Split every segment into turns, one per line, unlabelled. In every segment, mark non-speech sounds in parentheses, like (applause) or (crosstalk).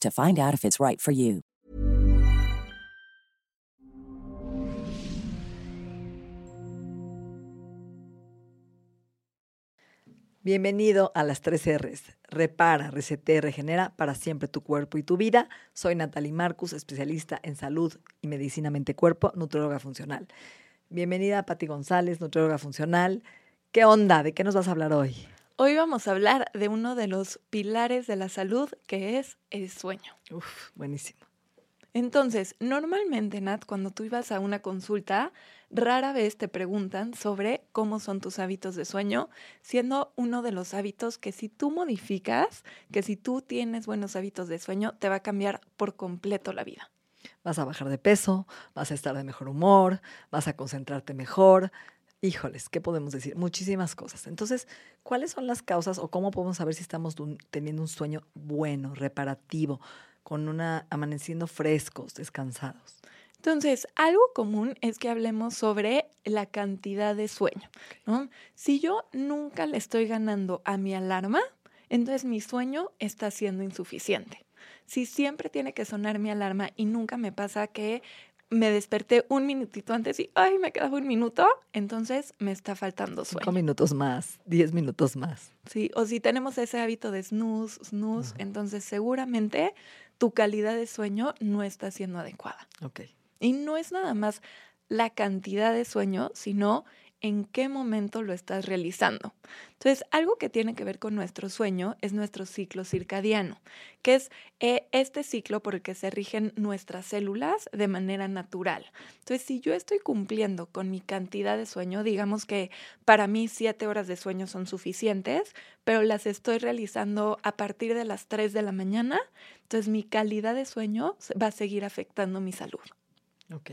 to find out if it's right for you.
Bienvenido a las 3 R's. Repara, resete, regenera para siempre tu cuerpo y tu vida. Soy Natalie Marcus, especialista en salud y medicina mente-cuerpo, nutrióloga funcional. Bienvenida Patti González, nutrióloga funcional. ¿Qué onda? ¿De qué nos vas a hablar hoy?
Hoy vamos a hablar de uno de los pilares de la salud, que es el sueño.
Uf, buenísimo.
Entonces, normalmente, Nat, cuando tú ibas a una consulta, rara vez te preguntan sobre cómo son tus hábitos de sueño, siendo uno de los hábitos que si tú modificas, que si tú tienes buenos hábitos de sueño, te va a cambiar por completo la vida.
Vas a bajar de peso, vas a estar de mejor humor, vas a concentrarte mejor, Híjoles, ¿qué podemos decir? Muchísimas cosas. Entonces, ¿cuáles son las causas o cómo podemos saber si estamos teniendo un sueño bueno, reparativo, con una amaneciendo frescos, descansados?
Entonces, algo común es que hablemos sobre la cantidad de sueño. Si yo nunca le estoy ganando a mi alarma, entonces mi sueño está siendo insuficiente. Si siempre tiene que sonar mi alarma y nunca me pasa que me desperté un minutito antes y, ay, me quedaba un minuto, entonces me está faltando sueño.
Cinco minutos más, diez minutos más.
Sí, o si tenemos ese hábito de snooze, snooze, entonces seguramente tu calidad de sueño no está siendo adecuada.
Ok.
Y no es nada más la cantidad de sueño, sino en qué momento lo estás realizando. Entonces, algo que tiene que ver con nuestro sueño es nuestro ciclo circadiano, que es eh, este ciclo por el que se rigen nuestras células de manera natural. Entonces, si yo estoy cumpliendo con mi cantidad de sueño, digamos que para mí siete horas de sueño son suficientes, pero las estoy realizando a partir de las 3 de la mañana, entonces mi calidad de sueño va a seguir afectando mi salud.
Ok.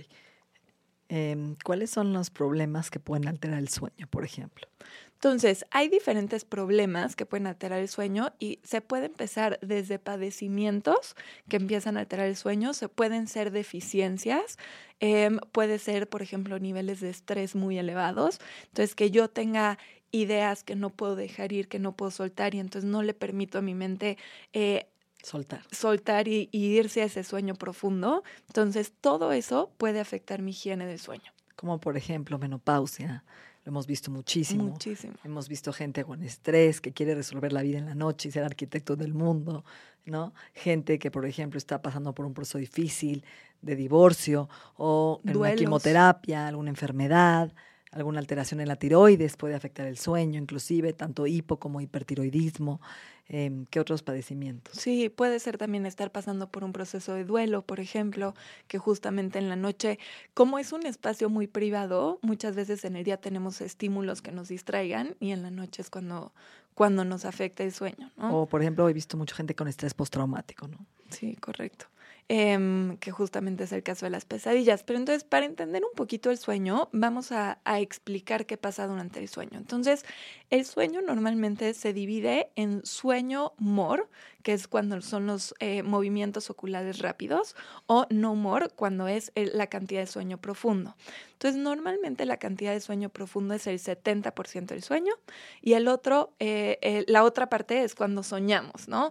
Em, ¿cuáles son los problemas que pueden alterar el sueño, por ejemplo?
Entonces, hay diferentes problemas que pueden alterar el sueño y se puede empezar desde padecimientos que empiezan a alterar el sueño, se pueden ser deficiencias, em, puede ser, por ejemplo, niveles de estrés muy elevados, entonces que yo tenga ideas que no puedo dejar ir, que no puedo soltar y entonces no le permito a mi mente eh,
Soltar.
Soltar y, irse a ese sueño profundo. Entonces, todo eso puede afectar mi higiene del sueño.
Como por ejemplo, menopausia. Lo hemos visto muchísimo.
Muchísimo.
Hemos visto gente con estrés que quiere resolver la vida en la noche y ser arquitecto del mundo, ¿no? Gente que, por ejemplo, está pasando por un proceso difícil de divorcio o en una quimioterapia, alguna enfermedad, alguna alteración en la tiroides puede afectar el sueño, inclusive tanto hipo como hipertiroidismo. Em, ¿Qué otros padecimientos?
Sí, puede ser también estar pasando por un proceso de duelo, por ejemplo, que justamente en la noche, como es un espacio muy privado, muchas veces en el día tenemos estímulos que nos distraigan y en la noche es cuando, cuando nos afecta el sueño. ¿no?
O, por ejemplo, he visto mucha gente con estrés postraumático, ¿no?
Sí, correcto. Em, que justamente es el caso de las pesadillas. Pero entonces, para entender un poquito el sueño, vamos a, explicar qué pasa durante el sueño. Entonces, el sueño normalmente se divide en sueño MOR, que es cuando son los eh, movimientos oculares rápidos, o no MOR, cuando es la cantidad de sueño profundo. Entonces, normalmente la cantidad de sueño profundo es el 70% del sueño y el otro, eh, eh, la otra parte es cuando soñamos, ¿no?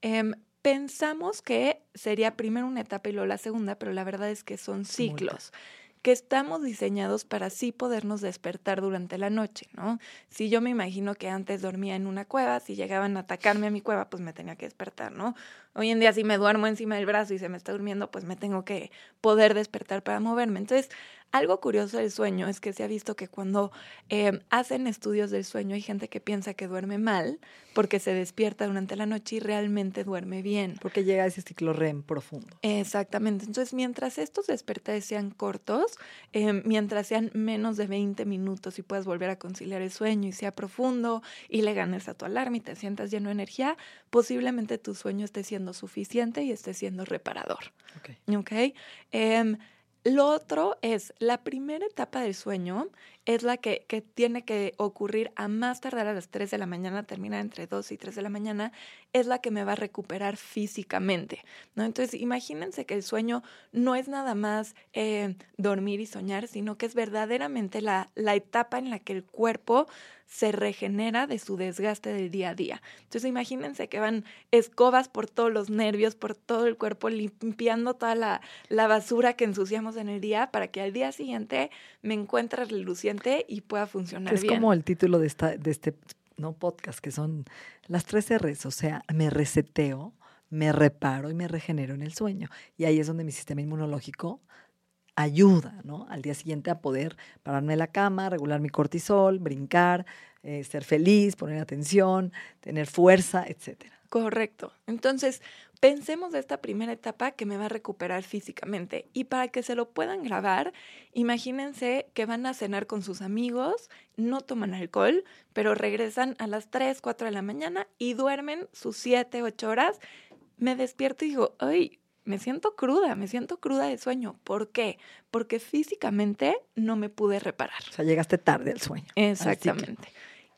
Em, pensamos que sería primero una etapa y luego la segunda, pero la verdad es que son ciclos. que estamos diseñados para sí podernos despertar durante la noche, ¿no? Si yo me imagino que antes dormía en una cueva, si llegaban a atacarme a mi cueva, pues me tenía que despertar, ¿no? Hoy en día si me duermo encima del brazo y se me está durmiendo, pues me tengo que poder despertar para moverme. Entonces, algo curioso del sueño es que se ha visto que cuando em, hacen estudios del sueño hay gente que piensa que duerme mal porque se despierta durante la noche y realmente duerme bien.
Porque llega a ese ciclo REM profundo.
Exactamente. Entonces, mientras estos despertares sean cortos, em, mientras sean menos de 20 minutos y puedas volver a conciliar el sueño y sea profundo y le ganes a tu alarma y te sientas lleno de energía, posiblemente tu sueño esté siendo suficiente y esté siendo reparador. Ok. okay? Em, lo otro es, la primera etapa del sueño es la que, que, tiene que ocurrir a más tardar a las 3 de la mañana, termina entre 2 y 3 de la mañana, es la que me va a recuperar físicamente, ¿no? Entonces, imagínense que el sueño no es nada más eh, dormir y soñar, sino que es verdaderamente la, la etapa en la que el cuerpo se regenera de su desgaste del día a día. Entonces imagínense que van escobas por todos los nervios, por todo el cuerpo, limpiando toda la, la basura que ensuciamos en el día para que al día siguiente me encuentre reluciente y pueda funcionar
es
bien.
Es como el título de, esta, de este ¿no? podcast, que son las tres R's, o sea, me reseteo, me reparo y me regenero en el sueño. Y ahí es donde mi sistema inmunológico ayuda, ¿no? Al día siguiente a poder pararme en la cama, regular mi cortisol, brincar, eh, ser feliz, poner atención, tener fuerza, etcétera.
Correcto. Entonces, pensemos de esta primera etapa que me va a recuperar físicamente. Y para que se lo puedan grabar, imagínense que van a cenar con sus amigos, no toman alcohol, pero regresan a las 3, 4 de la mañana y duermen sus 7, 8 horas. Me despierto y digo, ay, me siento cruda, me siento cruda de sueño. ¿Por qué? Porque físicamente no me pude reparar.
O sea, llegaste tarde al sueño.
Exactamente.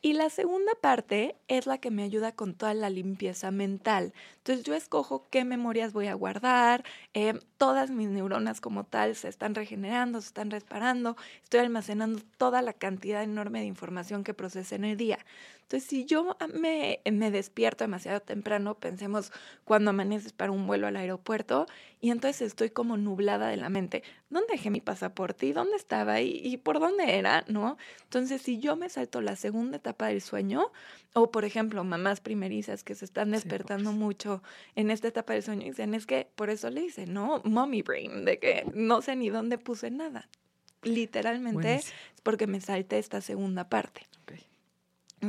Y la segunda parte es la que me ayuda con toda la limpieza mental. Entonces yo escojo qué memorias voy a guardar, eh, todas mis neuronas como tal se están regenerando, se están reparando, estoy almacenando toda la cantidad enorme de información que procesé en el día. Entonces, si yo me, me despierto demasiado temprano, pensemos cuando amaneces para un vuelo al aeropuerto, y entonces estoy como nublada de la mente. ¿Dónde dejé mi pasaporte? ¿Y dónde estaba? ¿Y, y por dónde era? ¿No? Entonces, si yo me salto la segunda etapa del sueño, o por ejemplo, mamás primerizas que se están despertando mucho en esta etapa del sueño, dicen, es que por eso le dicen, ¿no? Mommy brain, de que no sé ni dónde puse nada. Literalmente es porque me salté esta segunda parte.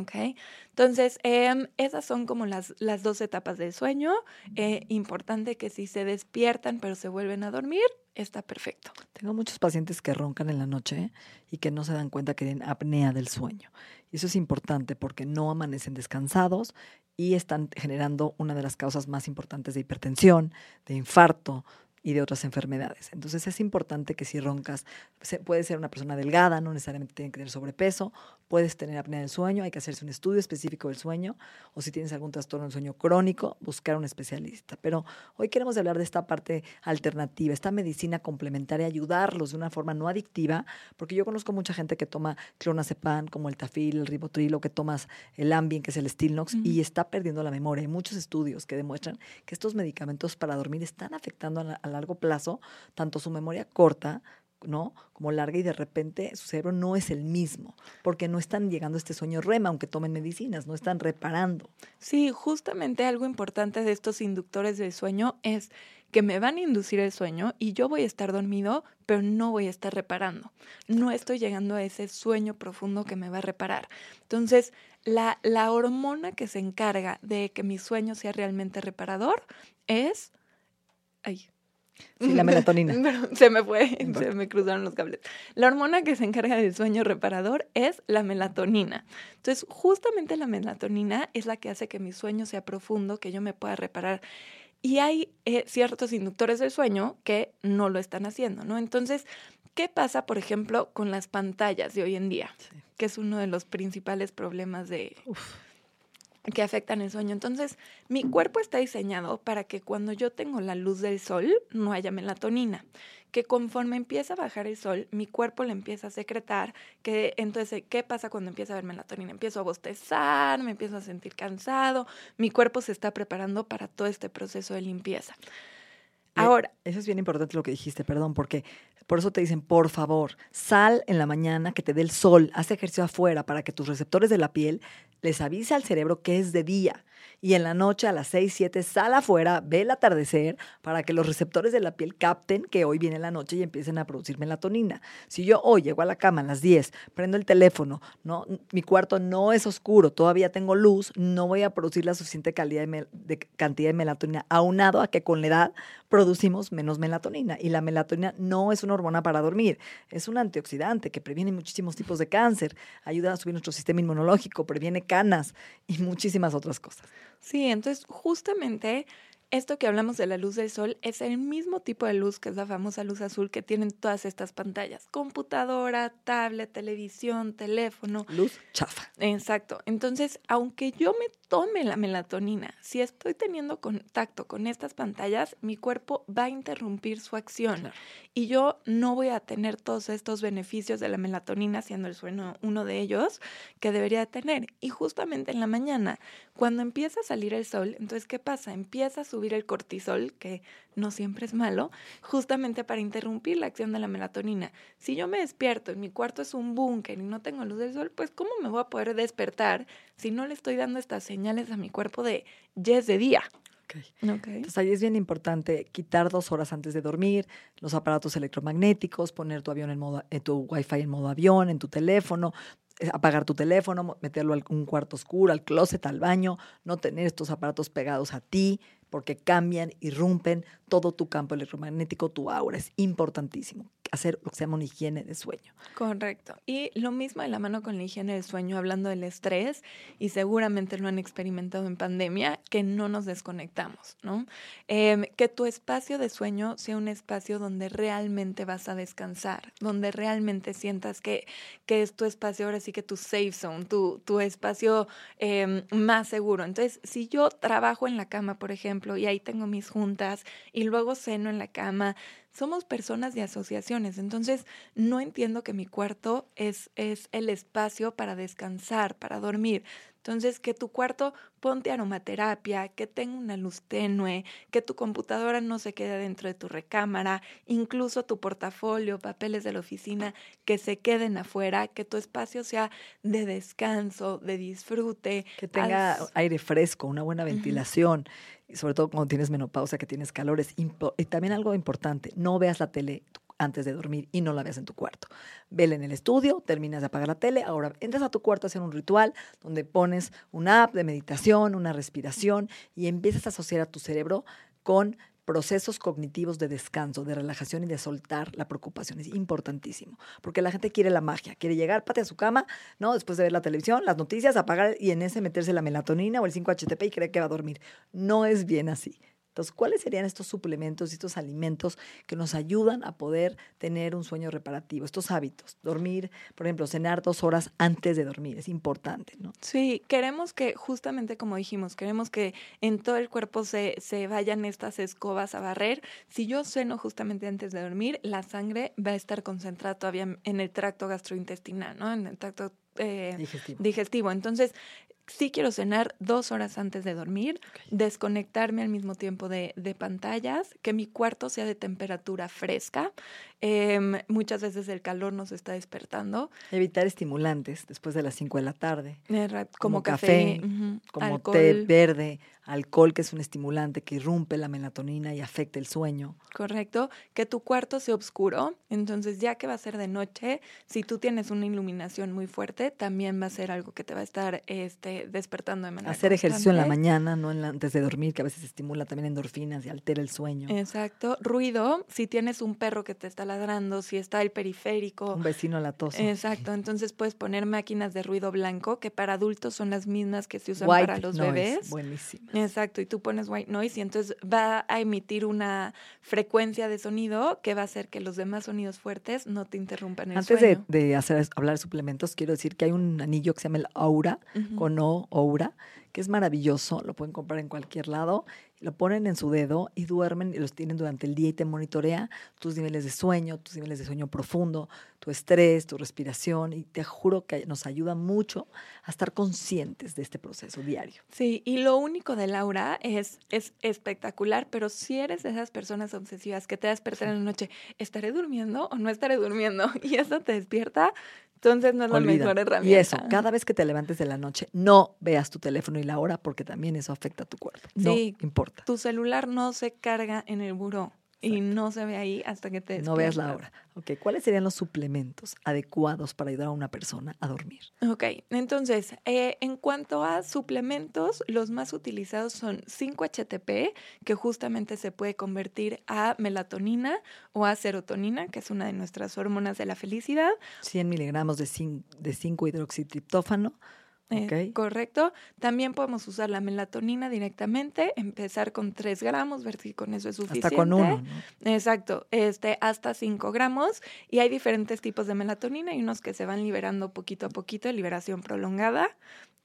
¿Ok? Entonces, em, esas son como las, las dos etapas del sueño. Eh, importante que si se despiertan pero se vuelven a dormir, está perfecto.
Tengo muchos pacientes que roncan en la noche y que no se dan cuenta que tienen apnea del sueño. Eso es importante porque no amanecen descansados y están generando una de las causas más importantes de hipertensión, de infarto, y de otras enfermedades. Entonces es importante que si roncas, puede ser una persona delgada, no necesariamente tiene que tener sobrepeso, puedes tener apnea del sueño, hay que hacerse un estudio específico del sueño, o si tienes algún trastorno del sueño crónico, buscar un especialista. Pero hoy queremos hablar de esta parte alternativa, esta medicina complementaria, ayudarlos de una forma no adictiva, porque yo conozco mucha gente que toma clonazepam, como el tafil, el ribotril, o que tomas el Ambien, que es el Stilnox, y está perdiendo la memoria. Hay muchos estudios que demuestran que estos medicamentos para dormir están afectando a la, a largo plazo, tanto su memoria corta, ¿no? Como larga y de repente su cerebro no es el mismo, porque no están llegando a este sueño REM, aunque tomen medicinas, no están reparando.
Sí, justamente algo importante de estos inductores del sueño es que me van a inducir el sueño y yo voy a estar dormido, pero no voy a estar reparando. No estoy llegando a ese sueño profundo que me va a reparar. Entonces, la, la hormona que se encarga de que mi sueño sea realmente reparador es... Ay,
Sí, la melatonina. (laughs)
se me fue, se me cruzaron los cables. La hormona que se encarga del sueño reparador es la melatonina. Entonces, justamente la melatonina es la que hace que mi sueño sea profundo, que yo me pueda reparar. Y hay eh, ciertos inductores del sueño que no lo están haciendo, ¿no? Entonces, ¿qué pasa, por ejemplo, con las pantallas de hoy en día? Que es uno de los principales problemas de, que afectan el sueño. Entonces, mi cuerpo está diseñado para que cuando yo tengo la luz del sol no haya melatonina, que conforme empieza a bajar el sol, mi cuerpo le empieza a secretar, que entonces, ¿qué pasa cuando empieza a haber melatonina? Empiezo a bostezar, me empiezo a sentir cansado, mi cuerpo se está preparando para todo este proceso de limpieza. Ahora.
Eso es bien importante lo que dijiste, perdón, porque por eso te dicen, por favor, sal en la mañana, que te dé el sol, haz ejercicio afuera para que tus receptores de la piel les avise al cerebro que es de día. Y en la noche a las 6, 7 sal afuera, ve el atardecer para que los receptores de la piel capten que hoy viene la noche y empiecen a producir melatonina. Si yo hoy llego a la cama a las 10, prendo el teléfono, no, mi cuarto no es oscuro, todavía tengo luz, no voy a producir la suficiente cantidad de melatonina, aunado a que con la edad producimos menos melatonina. Y la melatonina no es una hormona para dormir, es un antioxidante que previene muchísimos tipos de cáncer, ayuda a subir nuestro sistema inmunológico, previene canas y muchísimas otras cosas.
Sí, entonces justamente esto que hablamos de la luz del sol es el mismo tipo de luz que es la famosa luz azul que tienen todas estas pantallas. Computadora, tablet, televisión, teléfono.
Luz chafa.
Exacto. Entonces, aunque yo me tome la melatonina, si estoy teniendo contacto con estas pantallas, mi cuerpo va a interrumpir su acción y yo no voy a tener todos estos beneficios de la melatonina, siendo el sueño uno de ellos, que debería tener. Y justamente en la mañana, cuando empieza a salir el sol, entonces, ¿qué pasa? Empieza a subir el cortisol, que no siempre es malo, justamente para interrumpir la acción de la melatonina. Si yo me despierto y mi cuarto es un búnker y no tengo luz del sol, pues ¿cómo me voy a poder despertar si no le estoy dando estas señales a mi cuerpo de ya es de día?
Entonces ahí es bien importante quitar dos horas antes de dormir los aparatos electromagnéticos, poner tu avión en modo, en tu wifi en modo avión, en tu teléfono, eh, apagar tu teléfono, meterlo a un cuarto oscuro, al closet, al baño, no tener estos aparatos pegados a ti, porque cambian, irrumpen todo tu campo electromagnético, tu aura. Es importantísimo hacer lo que una higiene de sueño.
Correcto. Y lo mismo de la mano con la higiene del sueño, hablando del estrés, y seguramente lo han experimentado en pandemia, que no nos desconectamos, ¿no? Em, que tu espacio de sueño sea un espacio donde realmente vas a descansar, donde realmente sientas que, que es tu espacio, ahora sí que tu safe zone, tu, tu espacio em, más seguro. Entonces, si yo trabajo en la cama, por ejemplo, y ahí tengo mis juntas, y luego ceno en la cama, somos personas de asociaciones, entonces no entiendo que mi cuarto es, es el espacio para descansar, para dormir. Entonces, que tu cuarto ponte aromaterapia, que tenga una luz tenue, que tu computadora no se quede dentro de tu recámara, incluso tu portafolio, papeles de la oficina, que se queden afuera, que tu espacio sea de descanso, de disfrute.
Que tenga aire fresco, una buena ventilación. y sobre todo cuando tienes menopausia, que tienes calores. Y también algo importante, no veas la tele antes de dormir y no la veas en tu cuarto. Vela en el estudio, terminas de apagar la tele, ahora entras a tu cuarto a hacer un ritual donde pones una app de meditación, una respiración y empiezas a asociar a tu cerebro con procesos cognitivos de descanso, de relajación y de soltar la preocupación. Es importantísimo, porque la gente quiere la magia, quiere llegar, pate a su cama, ¿no? Después de ver la televisión, las noticias, apagar y en ese meterse la melatonina o el 5-HTP y cree que va a dormir. No es bien así. Entonces, ¿cuáles serían estos suplementos y estos alimentos que nos ayudan a poder tener un sueño reparativo? Estos hábitos, dormir, por ejemplo, cenar dos horas antes de dormir, es importante, ¿no?
Sí, queremos que, justamente como dijimos, queremos que en todo el cuerpo se, se vayan estas escobas a barrer. Si yo ceno justamente antes de dormir, la sangre va a estar concentrada todavía en el tracto gastrointestinal, ¿no? En el tracto eh, digestivo. digestivo. Entonces, sí quiero cenar dos horas antes de dormir, desconectarme al mismo tiempo de, de, pantallas, que mi cuarto sea de temperatura fresca. Em, muchas veces el calor nos está despertando.
Evitar estimulantes después de las 5 de la tarde.
como, café,
como té verde, alcohol, que es un estimulante que irrumpe la melatonina y afecta el sueño.
Correcto. Que tu cuarto sea oscuro. Entonces, ya que va a ser de noche, si tú tienes una iluminación muy fuerte, también va a ser algo que te va a estar este, despertando de manera
Hacer ejercicio en la mañana, no antes de dormir, que a veces estimula también endorfinas y altera el sueño.
Exacto. Ruido, si tienes un perro que te está ladrando, si está el periférico.
Un vecino latoso.
Exacto. Entonces, puedes poner máquinas de ruido blanco, que para adultos son las mismas que se usan para los bebés.
Buenísimo.
Exacto, y tú pones white noise y entonces va a emitir una frecuencia de sonido que va a hacer que los demás sonidos fuertes no te interrumpan el
Antes
sueño.
De, de hacer, hablar de suplementos, quiero decir que hay un anillo que se llama el Aura, con O, Aura, que es maravilloso, lo pueden comprar en cualquier lado lo ponen en su dedo y duermen y los tienen durante el día y te monitorea tus niveles de sueño, tus niveles de sueño profundo, tu estrés, tu respiración y te juro que nos ayuda mucho a estar conscientes de este proceso diario.
Sí, y lo único de Laura es, es espectacular, pero si eres de esas personas obsesivas que te despertan en la noche, ¿estaré durmiendo o no estaré durmiendo? (laughs) Y eso te despierta, entonces no es la mejor herramienta.
Y eso, cada vez que te levantes de la noche, no veas tu teléfono y la hora porque también eso afecta a tu cuerpo. No importa.
Tu celular no se carga en el buró y no se ve ahí hasta que te
No veas la hora. Ok, ¿cuáles serían los suplementos adecuados para ayudar a una persona a dormir?
Ok, entonces, eh, en cuanto a suplementos, los más utilizados son 5-HTP, que justamente se puede convertir a melatonina o a serotonina, que es una de nuestras hormonas de la felicidad.
100 miligramos de 5-hidroxitriptófano.
Eh, correcto. También podemos usar la melatonina directamente, empezar con 3 gramos, ver si con eso es suficiente.
Hasta con uno.
Exacto, este, hasta 5 gramos. Y hay diferentes tipos de melatonina. Hay unos que se van liberando poquito a poquito, liberación prolongada.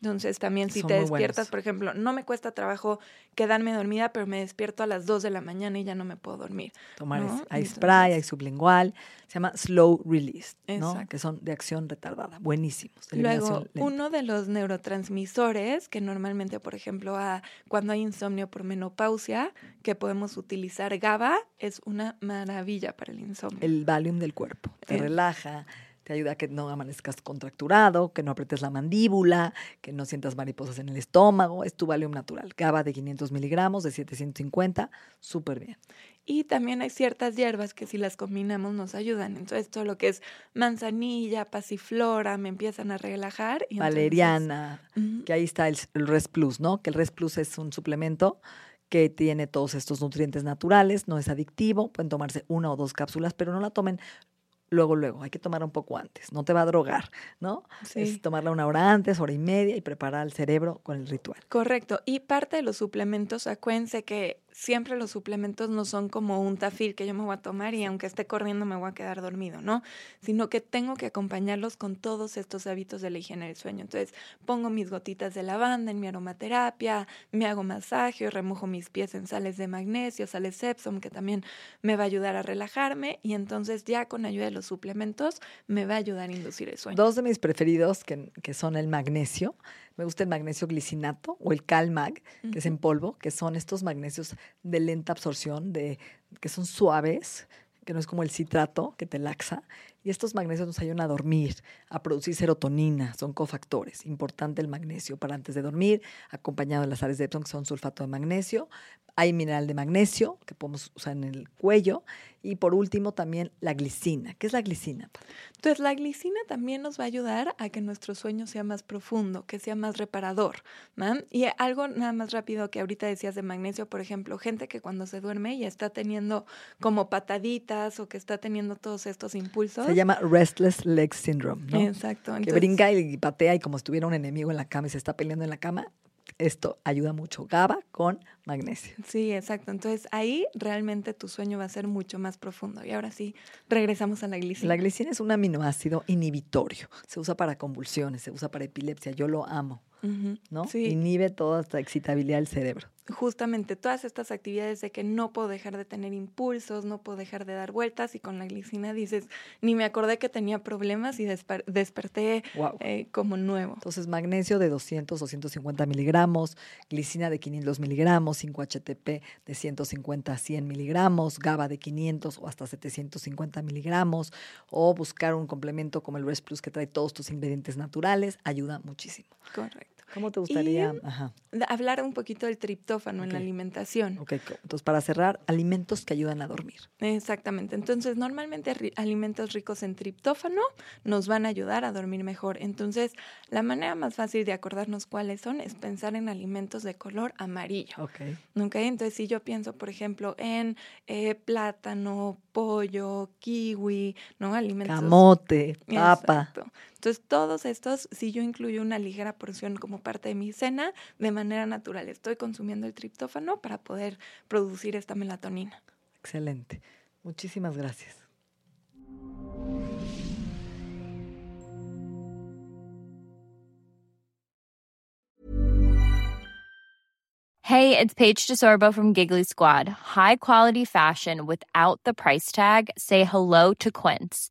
Entonces también si te despiertas, por ejemplo, no me cuesta trabajo quedarme dormida, pero me despierto a las 2 de la mañana y ya no me puedo dormir.
Tomar hay spray, hay sublingual, se llama slow release, ¿no? que son de acción retardada, buenísimos.
Luego, uno de los neurotransmisores que normalmente, por ejemplo, a, cuando hay insomnio por menopausia, que podemos utilizar GABA, es una maravilla para el insomnio.
El Valium del cuerpo, te relaja te ayuda a que no amanezcas contracturado, que no apretes la mandíbula, que no sientas mariposas en el estómago. Es tu Valium natural. GABA de 500 miligramos, de 750, súper bien.
Y también hay ciertas hierbas que si las combinamos nos ayudan. Entonces, todo lo que es manzanilla, pasiflora, me empiezan a relajar. Y
Valeriana, que ahí está el, el Res Plus, ¿no? Que el Res Plus es un suplemento que tiene todos estos nutrientes naturales, no es adictivo, pueden tomarse una o dos cápsulas, pero no la tomen luego, luego. Hay que tomarla un poco antes. No te va a drogar, ¿no? Sí. Es tomarla una hora antes, hora y media y preparar el cerebro con el ritual.
Correcto. Y parte de los suplementos, acuérdense que siempre los suplementos no son como un tafil que yo me voy a tomar y aunque esté corriendo me voy a quedar dormido, ¿no? Sino que tengo que acompañarlos con todos estos hábitos de la higiene del sueño. Entonces, pongo mis gotitas de lavanda en mi aromaterapia, me hago masaje, remojo mis pies en sales de magnesio, sales Epsom, que también me va a ayudar a relajarme y entonces ya con ayuda de los suplementos me va a ayudar a inducir el sueño.
Dos de mis preferidos que, que son el magnesio me gusta el magnesio glicinato o el CalMag, que es en polvo, que son estos magnesios de lenta absorción, de, que son suaves, que no es como el citrato que te laxa. Y estos magnesios nos ayudan a dormir, a producir serotonina, son cofactores. Importante el magnesio para antes de dormir, acompañado de las sales de Epsom, que son sulfato de magnesio. Hay mineral de magnesio que podemos usar en el cuello y por último, también la glicina. ¿Qué es la glicina?
Entonces, la glicina también nos va a ayudar a que nuestro sueño sea más profundo, que sea más reparador. Y algo nada más rápido que ahorita decías de magnesio, por ejemplo, gente que cuando se duerme y está teniendo como pataditas o que está teniendo todos estos impulsos.
Se llama Restless Leg Syndrome, ¿no?
Exacto.
que brinca y patea y como si tuviera un enemigo en la cama y se está peleando en la cama, esto ayuda mucho. GABA con magnesio.
Sí, exacto. Entonces ahí realmente tu sueño va a ser mucho más profundo. Y ahora sí, regresamos a la glicina.
La glicina es un aminoácido inhibitorio. Se usa para convulsiones, se usa para epilepsia. Yo lo amo. ¿No? Inhibe toda esta excitabilidad del cerebro
justamente todas estas actividades de que no puedo dejar de tener impulsos, no puedo dejar de dar vueltas y con la glicina dices, ni me acordé que tenía problemas y desperté eh, como nuevo.
Entonces magnesio de 200, 250 miligramos, glicina de 500 miligramos, 5-HTP de 150 a 100 miligramos, GABA de 500 o hasta 750 miligramos o buscar un complemento como el Rest Plus que trae todos tus ingredientes naturales, ayuda muchísimo.
Correcto.
¿Cómo te gustaría
hablar un poquito del triptófano en la alimentación?
Ok, entonces para cerrar, alimentos que ayudan a dormir.
Exactamente. Entonces, normalmente alimentos ricos en triptófano nos van a ayudar a dormir mejor. Entonces, la manera más fácil de acordarnos cuáles son es pensar en alimentos de color amarillo.
Ok.
okay? Entonces, si yo pienso, por ejemplo, en eh, plátano, pollo, kiwi, ¿no? Alimentos.
Camote, papa.
Entonces, todos estos, si yo incluyo una ligera porción como parte de mi cena, de manera natural estoy consumiendo el triptófano para poder producir esta melatonina.
Excelente. Muchísimas gracias.
Hey it's Paige DeSorbo from Giggly Squad. High quality fashion without the price tag. Say hello to Quince.